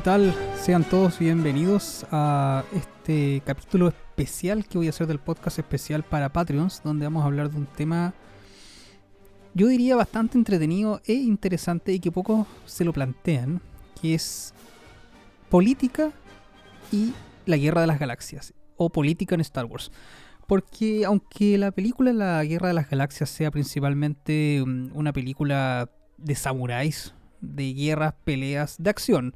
¿Qué tal? Sean todos bienvenidos a este capítulo especial que voy a hacer del podcast especial para Patreons, donde vamos a hablar de un tema, yo diría, bastante entretenido e interesante y que pocos se lo plantean, que es política y la guerra de las galaxias, o política en Star Wars. Porque aunque la película La Guerra de las Galaxias sea principalmente mm, una película de samuráis, de guerras, peleas, de acción,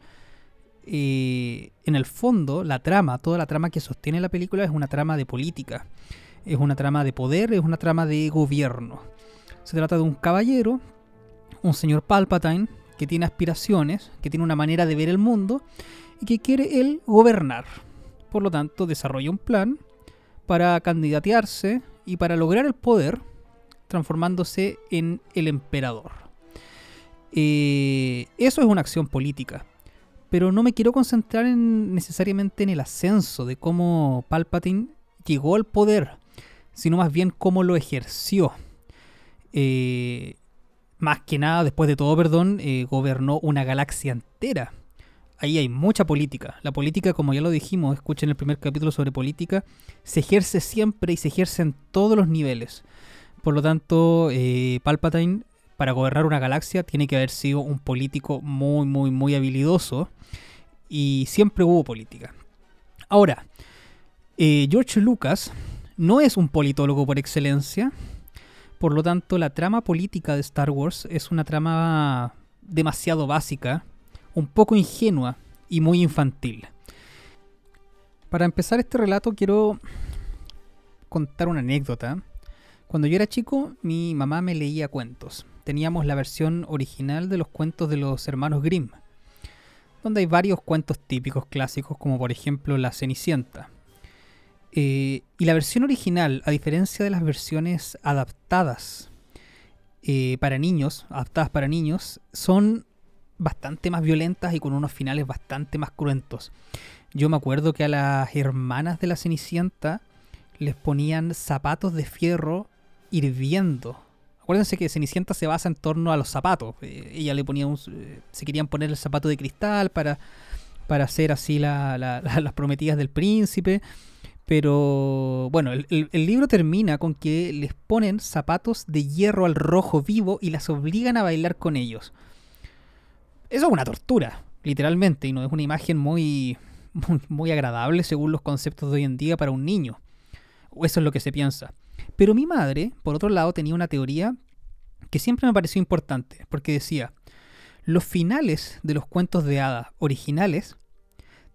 en el fondo, la trama, toda la trama que sostiene la película es una trama de política, es una trama de poder, es una trama de gobierno. Se trata de un caballero, un señor Palpatine, que tiene aspiraciones, que tiene una manera de ver el mundo y que quiere él gobernar. Por lo tanto, desarrolla un plan para candidatearse y para lograr el poder, transformándose en el emperador. Eh, eso es una acción política pero no me quiero concentrar en, necesariamente en el ascenso de cómo Palpatine llegó al poder, sino más bien cómo lo ejerció. Eh, más que nada, después de todo, perdón, eh, gobernó una galaxia entera. Ahí hay mucha política. La política, como ya lo dijimos, escuchen el primer capítulo sobre política, se ejerce siempre y se ejerce en todos los niveles. Por lo tanto, eh, Palpatine, para gobernar una galaxia, tiene que haber sido un político muy, muy, muy habilidoso y siempre hubo política. Ahora, eh, George Lucas no es un politólogo por excelencia, por lo tanto la trama política de Star Wars es una trama demasiado básica, un poco ingenua y muy infantil. Para empezar este relato quiero contar una anécdota. Cuando yo era chico, mi mamá me leía cuentos. Teníamos la versión original de los cuentos de los hermanos Grimm donde hay varios cuentos típicos clásicos, como por ejemplo La Cenicienta. Eh, y la versión original, a diferencia de las versiones adaptadas eh, para niños, adaptadas para niños, son bastante más violentas y con unos finales bastante más cruentos. Yo me acuerdo que a las hermanas de la Cenicienta les ponían zapatos de fierro hirviendo Acuérdense que Cenicienta se basa en torno a los zapatos. Eh, ella le ponía un, eh, se querían poner el zapato de cristal para, para hacer así las prometidas del príncipe. Pero bueno, el, libro termina con que les ponen zapatos de hierro al rojo vivo y las obligan a bailar con ellos. Eso es una tortura, literalmente, y no es una imagen muy, muy agradable según los conceptos de hoy en día para un niño. O eso es lo que se piensa. Pero mi madre, por otro lado, tenía una teoría que siempre me pareció importante, porque decía, los finales de los cuentos de hadas originales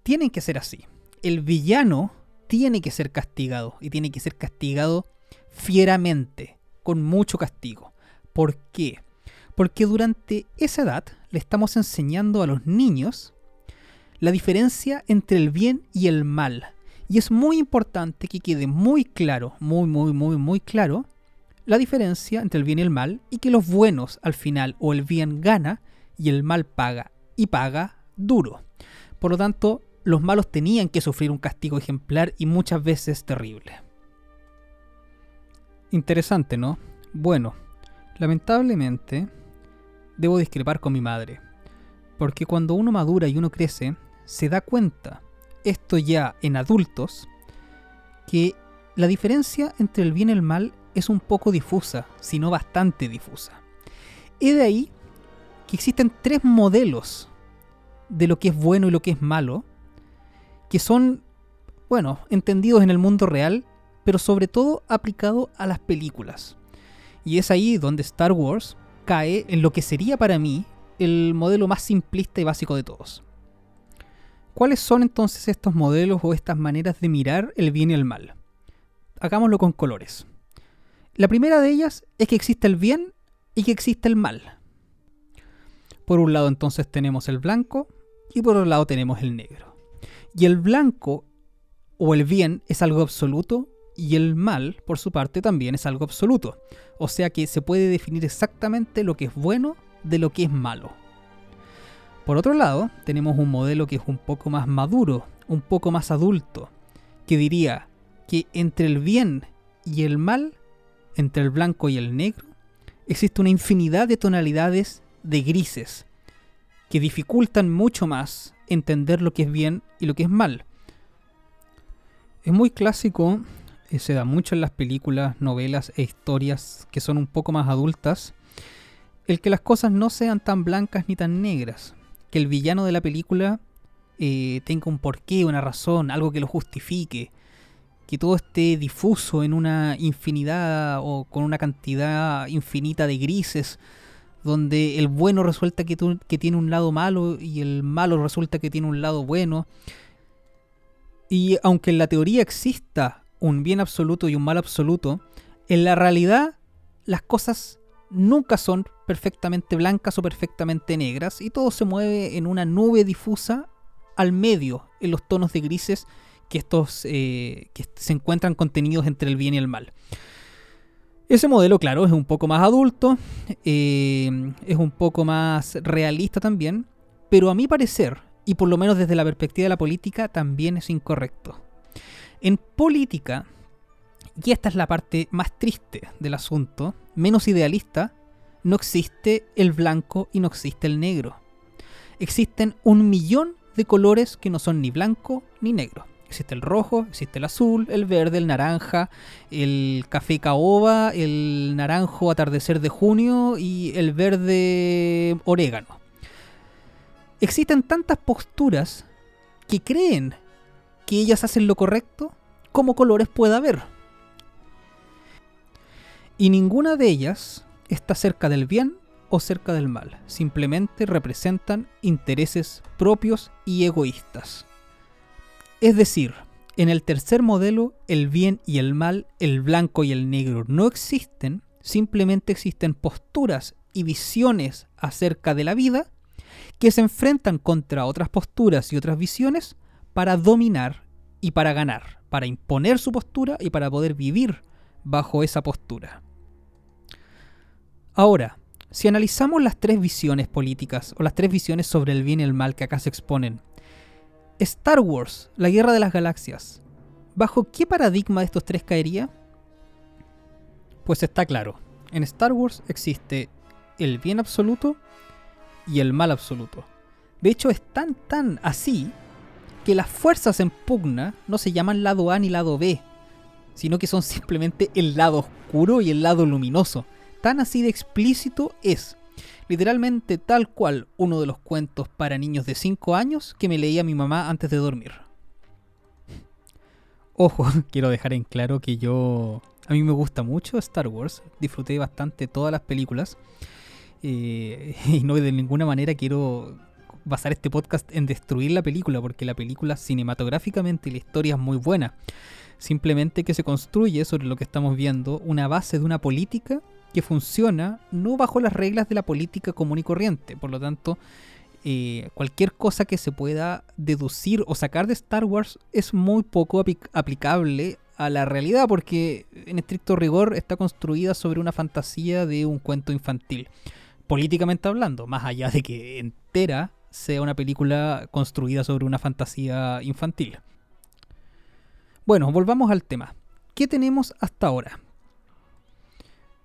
tienen que ser así. El villano tiene que ser castigado, y tiene que ser castigado fieramente, con mucho castigo. ¿Por qué? Porque durante esa edad le estamos enseñando a los niños la diferencia entre el bien y el mal, y es muy importante que quede muy claro, muy, muy, muy, muy claro, la diferencia entre el bien y el mal y que los buenos al final o el bien gana y el mal paga y paga duro. Por lo tanto, los malos tenían que sufrir un castigo ejemplar y muchas veces terrible. Interesante, ¿no? Bueno, lamentablemente debo discrepar con mi madre, porque cuando uno madura y uno crece, se da cuenta esto ya en adultos, que la diferencia entre el bien y el mal es un poco difusa, si no bastante difusa. Y de ahí que existen tres modelos de lo que es bueno y lo que es malo, que son, bueno, entendidos en el mundo real, pero sobre todo aplicado a las películas. Y es ahí donde Star Wars cae en lo que sería para mí el modelo más simplista y básico de todos. ¿Cuáles son entonces estos modelos o estas maneras de mirar el bien y el mal? Hagámoslo con colores. La primera de ellas es que existe el bien y que existe el mal. Por un lado entonces tenemos el blanco y por otro lado tenemos el negro. Y el blanco o el bien es algo absoluto y el mal, por su parte, también es algo absoluto. O sea que se puede definir exactamente lo que es bueno de lo que es malo. Por otro lado, tenemos un modelo que es un poco más maduro, un poco más adulto, que diría que entre el bien y el mal, entre el blanco y el negro, existe una infinidad de tonalidades de grises que dificultan mucho más entender lo que es bien y lo que es mal. Es muy clásico, eh, se da mucho en las películas, novelas e historias que son un poco más adultas, el que las cosas no sean tan blancas ni tan negras, que el villano de la película eh, tenga un porqué, una razón, algo que lo justifique, que todo esté difuso en una infinidad o con una cantidad infinita de grises, donde el bueno resulta que, que tiene un lado malo y el malo resulta que tiene un lado bueno. Y aunque en la teoría exista un bien absoluto y un mal absoluto, en la realidad las cosas nunca son perfectamente blancas o perfectamente negras y todo se mueve en una nube difusa al medio, en los tonos de grises que estos eh, que se encuentran contenidos entre el bien y el mal. Ese modelo, claro, es un poco más adulto, eh, es un poco más realista también, pero a mi parecer, y por lo menos desde la perspectiva de la política, también es incorrecto. En política, y esta es la parte más triste del asunto, menos idealista, no existe el blanco y no existe el negro. Existen un millón de colores que no son ni blanco ni negro. Existe el rojo, existe el azul, el verde, el naranja, el café caoba, el naranjo atardecer de junio y el verde orégano. Existen tantas posturas que creen que ellas hacen lo correcto como colores pueda haber. Y ninguna de ellas está cerca del bien o cerca del mal. Simplemente representan intereses propios y egoístas. Es decir, en el tercer modelo, el bien y el mal, el blanco y el negro no existen, simplemente existen posturas y visiones acerca de la vida que se enfrentan contra otras posturas y otras visiones para dominar y para ganar, para imponer su postura y para poder vivir bajo esa postura. Ahora, si analizamos las tres visiones políticas o las tres visiones sobre el bien y el mal que acá se exponen, Star Wars, la Guerra de las Galaxias, ¿bajo qué paradigma de estos tres caería? Pues está claro, en Star Wars existe el bien absoluto y el mal absoluto. De hecho, es tan tan así que las fuerzas en pugna no se llaman lado A ni lado B, sino que son simplemente el lado oscuro y el lado luminoso. Tan así de explícito es literalmente tal cual uno de los cuentos para niños de 5 años que me leía mi mamá antes de dormir. Ojo, quiero dejar en claro que yo... A mí me gusta mucho Star Wars, disfruté bastante todas las películas eh, y no de ninguna manera quiero basar este podcast en destruir la película porque la película cinematográficamente y la historia es muy buena. Simplemente que se construye sobre lo que estamos viendo una base de una política que funciona no bajo las reglas de la política común y corriente. Por lo tanto, eh, cualquier cosa que se pueda deducir o sacar de Star Wars es muy poco aplicable a la realidad porque en estricto rigor está construida sobre una fantasía de un cuento infantil. Políticamente hablando, más allá de que entera sea una película construida sobre una fantasía infantil. Bueno, volvamos al tema. ¿Qué tenemos hasta ahora?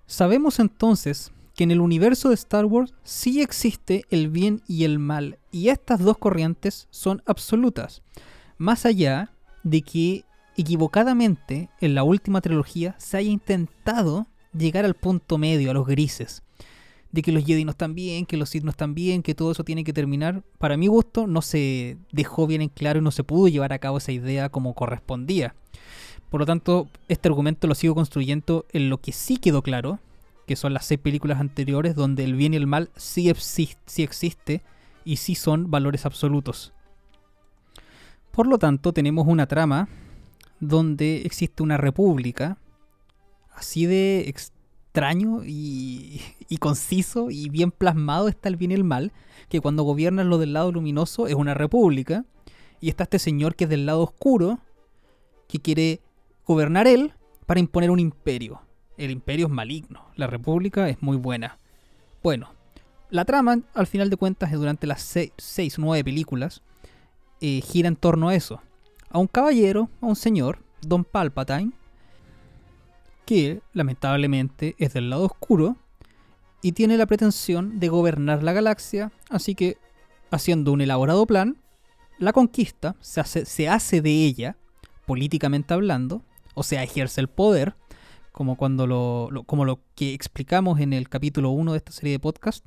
Sabemos entonces que en el universo de Star Wars sí existe el bien y el mal, y estas dos corrientes son absolutas, más allá de que equivocadamente en la última trilogía se haya intentado llegar al punto medio, a los grises, de que los Jedi no están bien, que los Sith no están bien, que todo eso tiene que terminar. Para mi gusto no se dejó bien en claro y no se pudo llevar a cabo esa idea como correspondía. Por lo tanto, este argumento lo sigo construyendo en lo que sí quedó claro, que son las seis películas anteriores, donde el bien y el mal sí, existe y sí son valores absolutos. Por lo tanto, tenemos una trama donde existe una república, así de extraño y, y, conciso y bien plasmado está el bien y el mal, que cuando gobiernan lo del lado luminoso es una república, y está este señor que es del lado oscuro, que quiere gobernar él para imponer un imperio. El imperio es maligno, la república es muy buena. Bueno, la trama, al final de cuentas, durante las seis, o nueve películas, eh, gira en torno a eso. A un caballero, a un señor, Don Palpatine, que lamentablemente es del lado oscuro y tiene la pretensión de gobernar la galaxia, así que, haciendo un elaborado plan, la conquista, se hace de ella, políticamente hablando, o sea, ejerce el poder, como cuando lo, como lo que explicamos en el capítulo 1 de esta serie de podcast.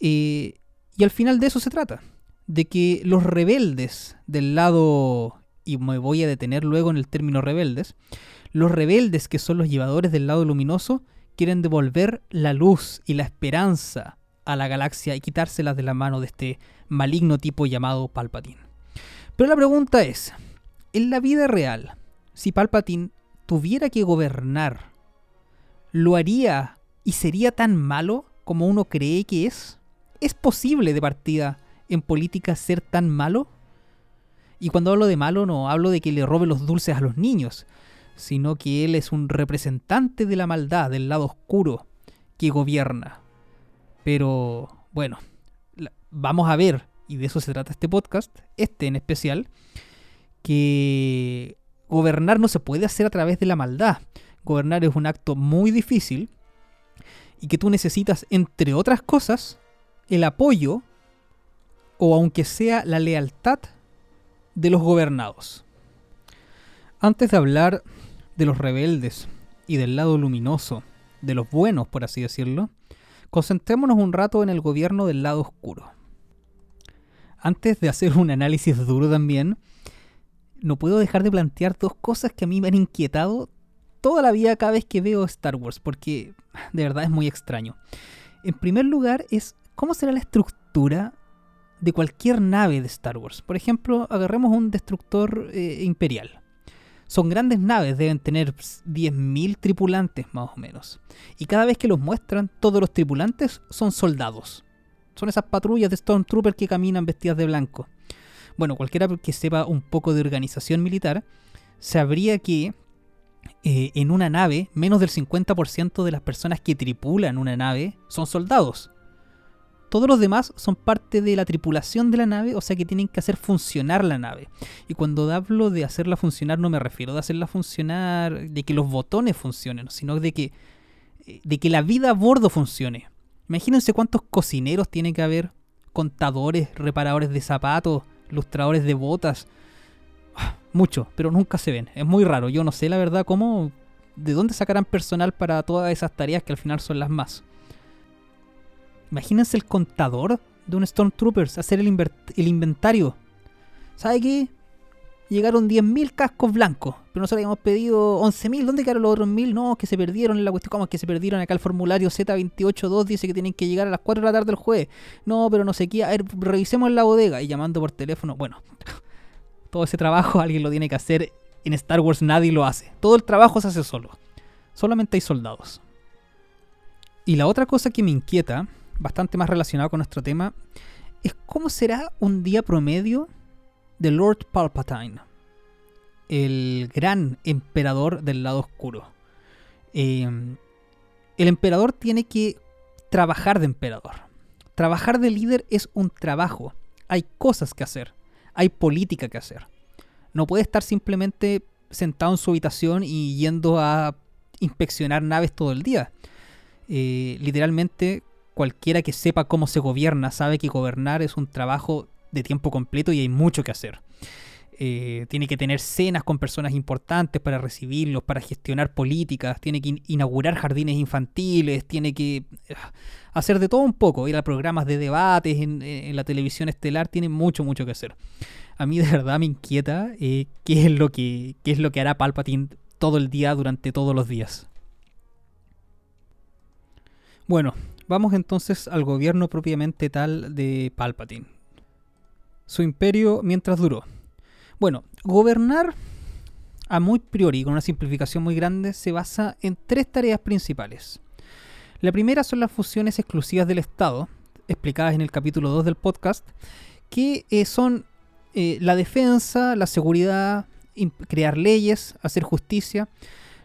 Eh, y al final de eso se trata, de que los rebeldes del lado, y me voy a detener luego en el término rebeldes, los rebeldes que son los llevadores del lado luminoso quieren devolver la luz y la esperanza a la galaxia y quitárselas de la mano de este maligno tipo llamado Palpatine. Pero la pregunta es, en la vida real, si Palpatine tuviera que gobernar, ¿lo haría y sería tan malo como uno cree que es? ¿Es posible de partida en política ser tan malo? Y cuando hablo de malo no hablo de que le robe los dulces a los niños, sino que él es un representante de la maldad, del lado oscuro, que gobierna. Pero bueno, vamos a ver, y de eso se trata este podcast, este en especial, que gobernar no se puede hacer a través de la maldad. Gobernar es un acto muy difícil y que tú necesitas, entre otras cosas, el apoyo o aunque sea la lealtad de los gobernados. Antes de hablar de los rebeldes y del lado luminoso, de los buenos, por así decirlo, concentrémonos un rato en el gobierno del lado oscuro. Antes de hacer un análisis duro también, no puedo dejar de plantear dos cosas que a mí me han inquietado toda la vida cada vez que veo Star Wars, porque de verdad es muy extraño. En primer lugar es cómo será la estructura de cualquier nave de Star Wars. Por ejemplo, agarremos un destructor eh, imperial. Son grandes naves, deben tener 10.000 tripulantes más o menos. Y cada vez que los muestran, todos los tripulantes son soldados. Son esas patrullas de Stormtroopers que caminan vestidas de blanco. Bueno, cualquiera que sepa un poco de organización militar, sabría que eh, en una nave, menos del 50% de las personas que tripulan una nave son soldados. Todos los demás son parte de la tripulación de la nave, o sea que tienen que hacer funcionar la nave. Y cuando hablo de hacerla funcionar no me refiero de hacerla funcionar, de que los botones funcionen, sino de que, eh, de que la vida a bordo funcione. Imagínense cuántos cocineros tiene que haber, contadores, reparadores de zapatos, lustradores de botas. Mucho, pero nunca se ven. Es muy raro. Yo no sé la verdad cómo, de dónde sacarán personal para todas esas tareas que al final son las más. Imagínense el contador de un Stormtroopers, hacer el, el inventario. ¿Sabe qué? Llegaron 10.000 cascos blancos, pero nosotros habíamos pedido 11.000. ¿Dónde quedaron los otros 1.000? No, que se perdieron en la cuestión. ¿Cómo que se perdieron? Acá el formulario Z282 dice que tienen que llegar a las 4 de la tarde del jueves. No, pero no sé qué. A ver, revisemos en la bodega. Y llamando por teléfono. Bueno, todo ese trabajo alguien lo tiene que hacer. En Star Wars nadie lo hace. Todo el trabajo se hace solo. Solamente hay soldados. Y la otra cosa que me inquieta bastante más relacionado con nuestro tema, es cómo será un día promedio de Lord Palpatine, el gran emperador del lado oscuro. Em, el emperador tiene que trabajar de emperador. Trabajar de líder es un trabajo. Hay cosas que hacer. Hay política que hacer. No puede estar simplemente sentado en su habitación y yendo a inspeccionar naves todo el día. Eh, literalmente cualquiera que sepa cómo se gobierna sabe que gobernar es un trabajo de tiempo completo y hay mucho que hacer. Eh, tiene que tener cenas con personas importantes para recibirlos, para gestionar políticas, tiene que inaugurar jardines infantiles, tiene que eh, hacer de todo un poco, ir a programas de debates en, la televisión estelar, tiene mucho, mucho que hacer. A mí de verdad me inquieta eh, qué, es lo que, qué es lo que hará Palpatine todo el día durante todos los días. Bueno, Vamos entonces al gobierno propiamente tal de Palpatine. Su imperio mientras duró. Bueno, gobernar a muy priori, con una simplificación muy grande, se basa en tres tareas principales. La primera son las funciones exclusivas del Estado, explicadas en el capítulo 2 del podcast, que eh, son eh, la defensa, la seguridad, crear leyes, hacer justicia.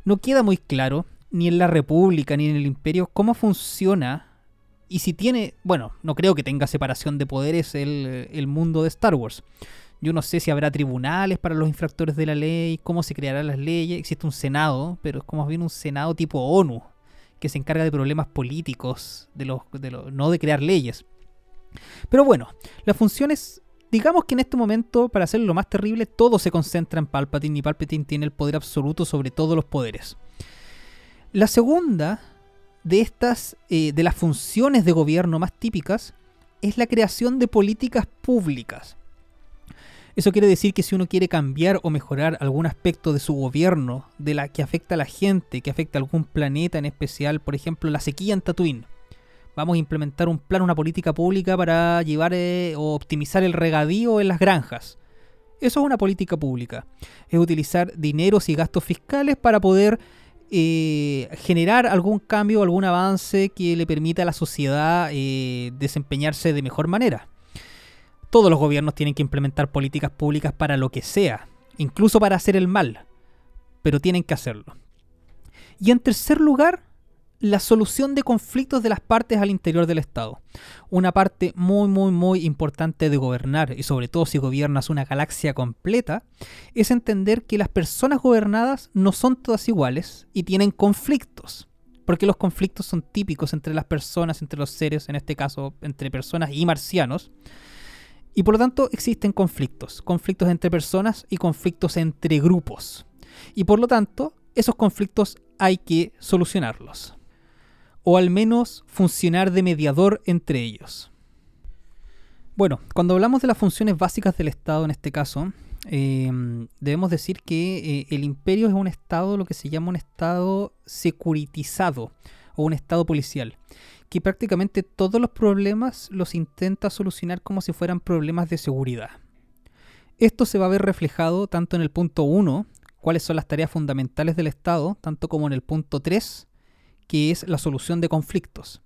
No queda muy claro, ni en la República ni en el Imperio, cómo funciona y si tiene, bueno, no creo que tenga separación de poderes el, el mundo de Star Wars. Yo no sé si habrá tribunales para los infractores de la ley, cómo se crearán las leyes. Existe un Senado, pero es como bien un Senado tipo ONU, que se encarga de problemas políticos, de los, de los, no de crear leyes. Pero bueno, las funciones digamos que en este momento, para hacerlo más terrible, todo se concentra en Palpatine y Palpatine tiene el poder absoluto sobre todos los poderes. La segunda de estas, eh, de las funciones de gobierno más típicas, es la creación de políticas públicas. Eso quiere decir que si uno quiere cambiar o mejorar algún aspecto de su gobierno, de la que afecta a la gente, que afecta a algún planeta en especial, por ejemplo la sequía en Tatooine, vamos a implementar un plan, una política pública para llevar eh, o optimizar el regadío en las granjas. Eso es una política pública. Es utilizar dineros y gastos fiscales para poder eh, generar algún cambio, algún avance que le permita a la sociedad eh, desempeñarse de mejor manera. Todos los gobiernos tienen que implementar políticas públicas para lo que sea, incluso para hacer el mal, pero tienen que hacerlo. Y en tercer lugar, la solución de conflictos de las partes al interior del Estado. Una parte muy, muy, muy importante de gobernar, y sobre todo si gobiernas una galaxia completa, es entender que las personas gobernadas no son todas iguales y tienen conflictos. Porque los conflictos son típicos entre las personas, entre los seres, en este caso entre personas y marcianos. Y por lo tanto existen conflictos, conflictos entre personas y conflictos entre grupos. Y por lo tanto, esos conflictos hay que solucionarlos. O al menos funcionar de mediador entre ellos. Bueno, cuando hablamos de las funciones básicas del Estado en este caso, eh, debemos decir que eh, el imperio es un Estado, lo que se llama un Estado securitizado o un Estado policial que prácticamente todos los problemas los intenta solucionar como si fueran problemas de seguridad. Esto se va a ver reflejado tanto en el punto 1, cuáles son las tareas fundamentales del Estado, tanto como en el punto 3, que es la solución de conflictos.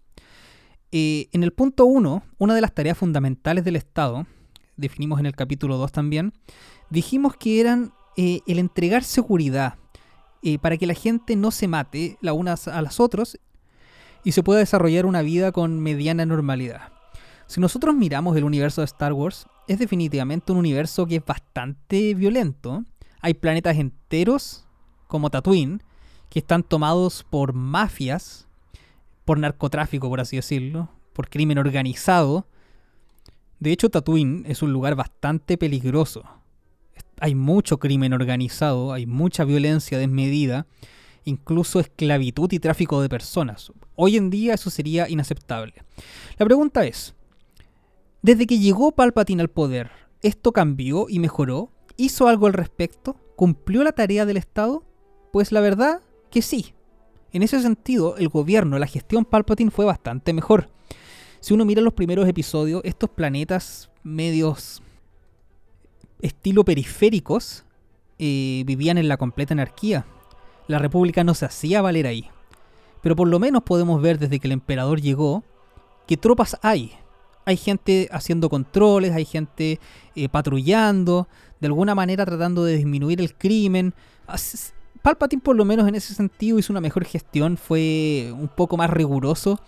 Eh, en el punto 1, una de las tareas fundamentales del Estado, definimos en el capítulo 2 también, dijimos que eran eh, el entregar seguridad eh, para que la gente no se mate las unas a las otras y se pueda desarrollar una vida con mediana normalidad. Si nosotros miramos el universo de Star Wars, es definitivamente un universo que es bastante violento. Hay planetas enteros, como Tatooine, que están tomados por mafias, por narcotráfico, por así decirlo, por crimen organizado. De hecho, Tatooine es un lugar bastante peligroso. Hay mucho crimen organizado, hay mucha violencia desmedida incluso esclavitud y tráfico de personas. Hoy en día eso sería inaceptable. La pregunta es, desde que llegó Palpatine al poder, ¿esto cambió y mejoró? ¿Hizo algo al respecto? ¿Cumplió la tarea del Estado? Pues la verdad que sí. En ese sentido, el gobierno, la gestión Palpatine fue bastante mejor. Si uno mira los primeros episodios, estos planetas medios estilo periféricos eh, vivían en la completa anarquía la República no se hacía valer ahí. Pero por lo menos podemos ver desde que el emperador llegó que tropas hay. Hay gente haciendo controles, hay gente eh, patrullando, de alguna manera tratando de disminuir el crimen. Palpatine por lo menos en ese sentido hizo una mejor gestión, fue un poco más riguroso,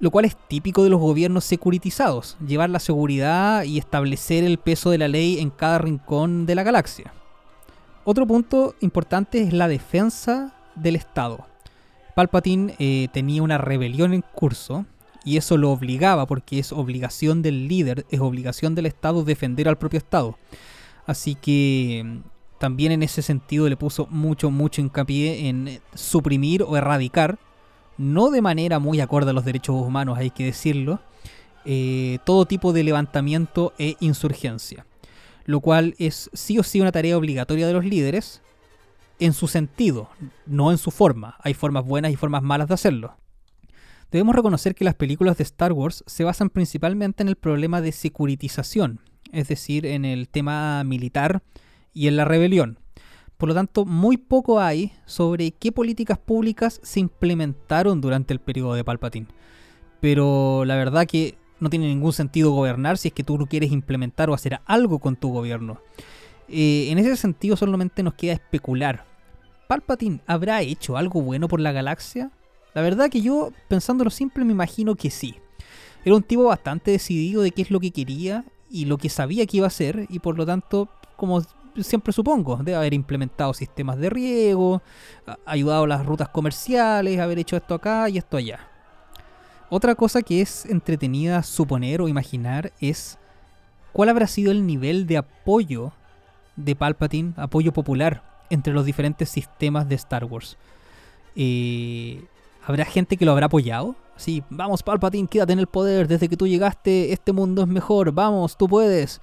lo cual es típico de los gobiernos securitizados, llevar la seguridad y establecer el peso de la ley en cada rincón de la galaxia. Otro punto importante es la defensa del Estado. Palpatine eh, tenía una rebelión en curso y eso lo obligaba porque es obligación del líder, es obligación del Estado defender al propio Estado. Así que también en ese sentido le puso mucho, mucho hincapié en suprimir o erradicar, no de manera muy acorde a los derechos humanos, hay que decirlo, eh, todo tipo de levantamiento e insurgencia lo cual es sí o sí una tarea obligatoria de los líderes en su sentido, no en su forma. Hay formas buenas y formas malas de hacerlo. Debemos reconocer que las películas de Star Wars se basan principalmente en el problema de securitización, es decir, en el tema militar y en la rebelión. Por lo tanto, muy poco hay sobre qué políticas públicas se implementaron durante el periodo de Palpatine. Pero la verdad que no tiene ningún sentido gobernar si es que tú quieres implementar o hacer algo con tu gobierno. Eh, en ese sentido solamente nos queda especular. ¿Palpatine habrá hecho algo bueno por la galaxia? La verdad que yo, pensándolo simple, me imagino que sí. Era un tipo bastante decidido de qué es lo que quería y lo que sabía que iba a hacer y por lo tanto, como siempre supongo, debe haber implementado sistemas de riego, ayudado a las rutas comerciales, haber hecho esto acá y esto allá. Otra cosa que es entretenida suponer o imaginar es ¿cuál habrá sido el nivel de apoyo de Palpatine, apoyo popular entre los diferentes sistemas de Star Wars? Eh, ¿Habrá gente que lo habrá apoyado? Sí, vamos Palpatine, quédate en el poder, desde que tú llegaste este mundo es mejor, vamos, tú puedes.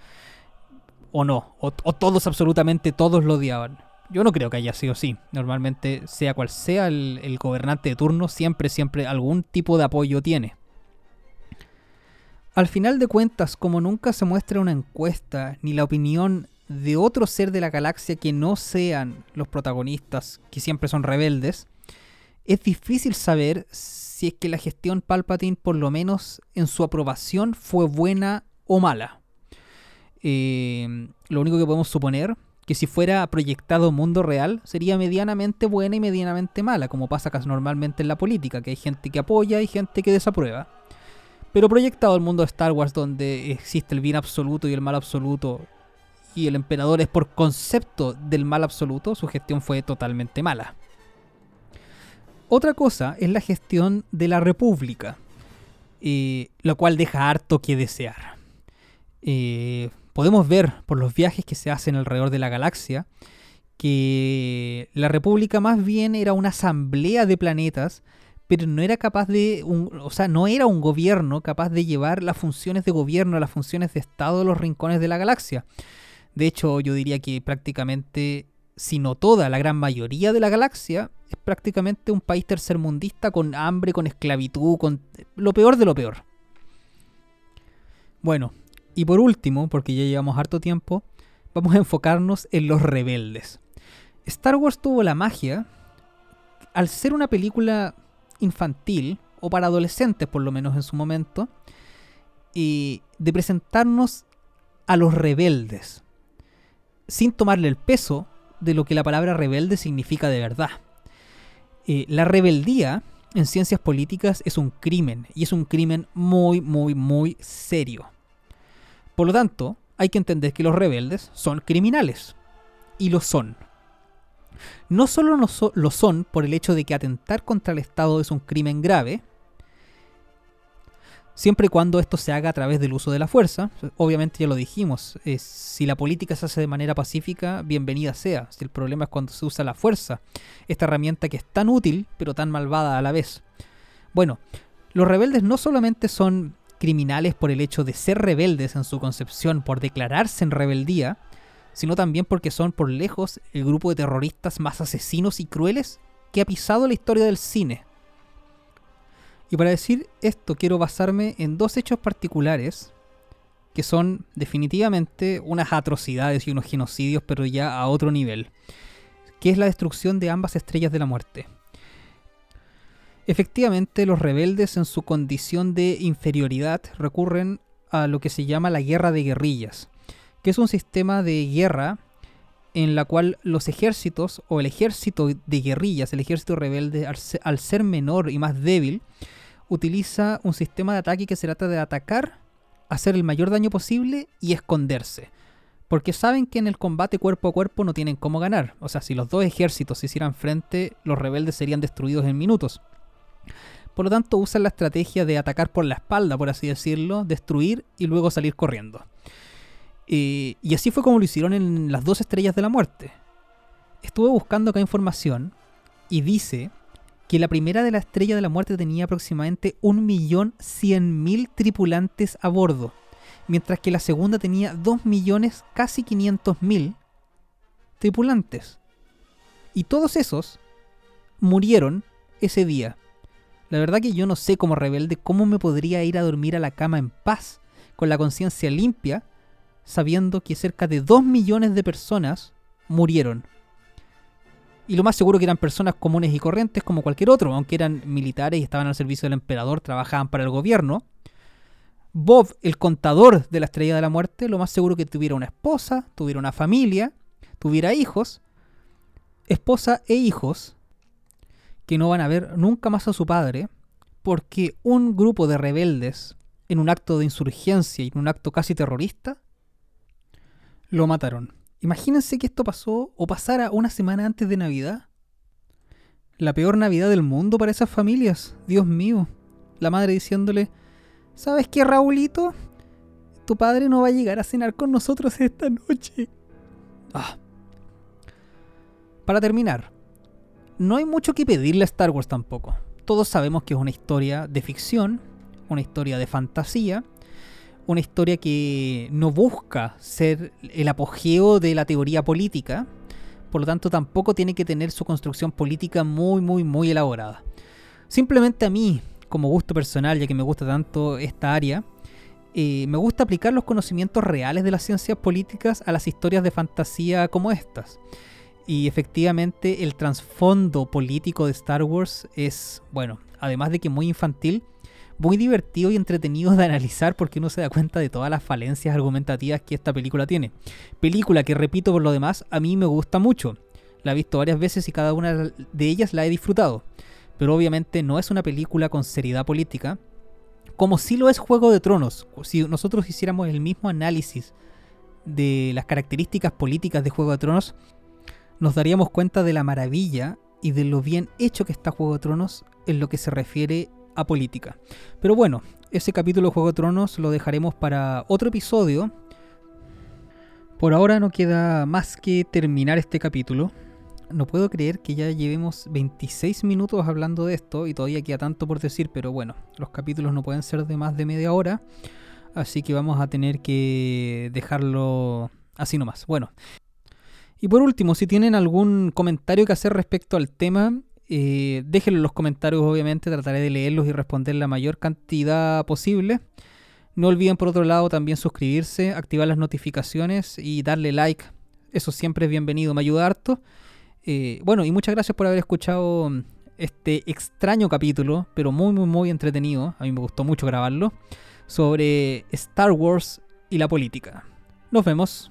O no, o, todos, absolutamente todos lo odiaban. Yo no creo que haya sido así. Normalmente, sea cual sea el gobernante de turno, siempre, siempre algún tipo de apoyo tiene. Al final de cuentas, como nunca se muestra una encuesta ni la opinión de otro ser de la galaxia que no sean los protagonistas, que siempre son rebeldes, es difícil saber si es que la gestión Palpatine, por lo menos en su aprobación, fue buena o mala. Eh, lo único que podemos suponer que si fuera proyectado mundo real sería medianamente buena y medianamente mala, como pasa casi normalmente en la política, que hay gente que apoya y gente que desaprueba. Pero proyectado al mundo de Star Wars donde existe el bien absoluto y el mal absoluto y el emperador es por concepto del mal absoluto, su gestión fue totalmente mala. Otra cosa es la gestión de la República, eh, lo cual deja harto que desear. Eh, podemos ver por los viajes que se hacen alrededor de la galaxia que la República más bien era una asamblea de planetas pero no era capaz de, o sea, no era un gobierno capaz de llevar las funciones de gobierno, las funciones de Estado a los rincones de la galaxia. De hecho, yo diría que prácticamente, si no toda, la gran mayoría de la galaxia es prácticamente un país tercermundista con hambre, con esclavitud, con lo peor de lo peor. Bueno, y por último, porque ya llevamos harto tiempo, vamos a enfocarnos en los rebeldes. Star Wars tuvo la magia, al ser una película infantil, o para adolescentes por lo menos en su momento, de presentarnos a los rebeldes, sin tomarle el peso de lo que la palabra rebelde significa de verdad. Eh, la rebeldía en ciencias políticas es un crimen, y es un crimen muy, muy, muy serio. Por lo tanto, hay que entender que los rebeldes son criminales, y lo son. No solo lo son por el hecho de que atentar contra el Estado es un crimen grave, siempre y cuando esto se haga a través del uso de la fuerza. Obviamente ya lo dijimos, si la política se hace de manera pacífica, bienvenida sea. Si el problema es cuando se usa la fuerza, esta herramienta que es tan útil pero tan malvada a la vez. Bueno, los rebeldes no solamente son criminales por el hecho de ser rebeldes en su concepción, por declararse en rebeldía, sino también porque son por lejos el grupo de terroristas más asesinos y crueles que ha pisado la historia del cine. Y para decir esto quiero basarme en dos hechos particulares que son definitivamente unas atrocidades y unos genocidios, pero ya a otro nivel, que es la destrucción de ambas estrellas de la muerte. Efectivamente, los rebeldes en su condición de inferioridad recurren a lo que se llama la guerra de guerrillas, que es un sistema de guerra en la cual los ejércitos o el ejército de guerrillas, el ejército rebelde, al ser menor y más débil, utiliza un sistema de ataque que se trata de atacar, hacer el mayor daño posible y esconderse. Porque saben que en el combate cuerpo a cuerpo no tienen cómo ganar. O sea, si los dos ejércitos se hicieran frente, los rebeldes serían destruidos en minutos. Por lo tanto, usan la estrategia de atacar por la espalda, por así decirlo, destruir y luego salir corriendo. Eh, y así fue como lo hicieron en las dos estrellas de la muerte. Estuve buscando acá información y dice que la primera de la estrella de la muerte tenía aproximadamente 1.100.000 tripulantes a bordo, mientras que la segunda tenía 2 millones, casi 500.000 tripulantes. Y todos esos murieron ese día. La verdad que yo no sé como rebelde cómo me podría ir a dormir a la cama en paz, con la conciencia limpia, sabiendo que cerca de 2 millones de personas murieron. Y lo más seguro que eran personas comunes y corrientes como cualquier otro, aunque eran militares y estaban al servicio del emperador, trabajaban para el gobierno. Bob, el contador de la estrella de la muerte, lo más seguro que tuviera una esposa, tuviera una familia, tuviera hijos, esposa e hijos, que no van a ver nunca más a su padre, porque un grupo de rebeldes, en un acto de insurgencia y en un acto casi terrorista, lo mataron. Imagínense que esto pasó o pasara una semana antes de Navidad. La peor Navidad del mundo para esas familias. Dios mío. La madre diciéndole, ¿sabes qué, Raulito? tu padre no va a llegar a cenar con nosotros esta noche. Ah. Para terminar, no hay mucho que pedirle a Star Wars tampoco. Todos sabemos que es una historia de ficción, una historia de fantasía, una historia que no busca ser el apogeo de la teoría política, por lo tanto tampoco tiene que tener su construcción política muy, muy, muy elaborada. Simplemente a mí, como gusto personal, ya que me gusta tanto esta área, eh, me gusta aplicar los conocimientos reales de las ciencias políticas a las historias de fantasía como estas. Y efectivamente el trasfondo político de Star Wars es, bueno, además de que muy infantil, muy divertido y entretenido de analizar porque uno se da cuenta de todas las falencias argumentativas que esta película tiene. Película que, repito por lo demás, a mí me gusta mucho. La he visto varias veces y cada una de ellas la he disfrutado. Pero obviamente no es una película con seriedad política, como si lo es Juego de Tronos. Si nosotros hiciéramos el mismo análisis de las características políticas de Juego de Tronos, nos daríamos cuenta de la maravilla y de lo bien hecho que está Juego de Tronos en lo que se refiere a política. Pero bueno, ese capítulo de Juego de Tronos lo dejaremos para otro episodio. Por ahora no queda más que terminar este capítulo. No puedo creer que ya llevemos 26 minutos hablando de esto y todavía queda tanto por decir, pero bueno, los capítulos no pueden ser de más de media hora, así que vamos a tener que dejarlo así nomás. Bueno, y por último, si tienen algún comentario que hacer respecto al tema, eh, déjenlo en los comentarios, obviamente, trataré de leerlos y responder la mayor cantidad posible. No olviden, por otro lado, también suscribirse, activar las notificaciones y darle like. Eso siempre es bienvenido, me ayuda harto. Eh, bueno, y muchas gracias por haber escuchado este extraño capítulo, pero muy, muy, muy entretenido. A mí me gustó mucho grabarlo. Sobre Star Wars y la política. Nos vemos.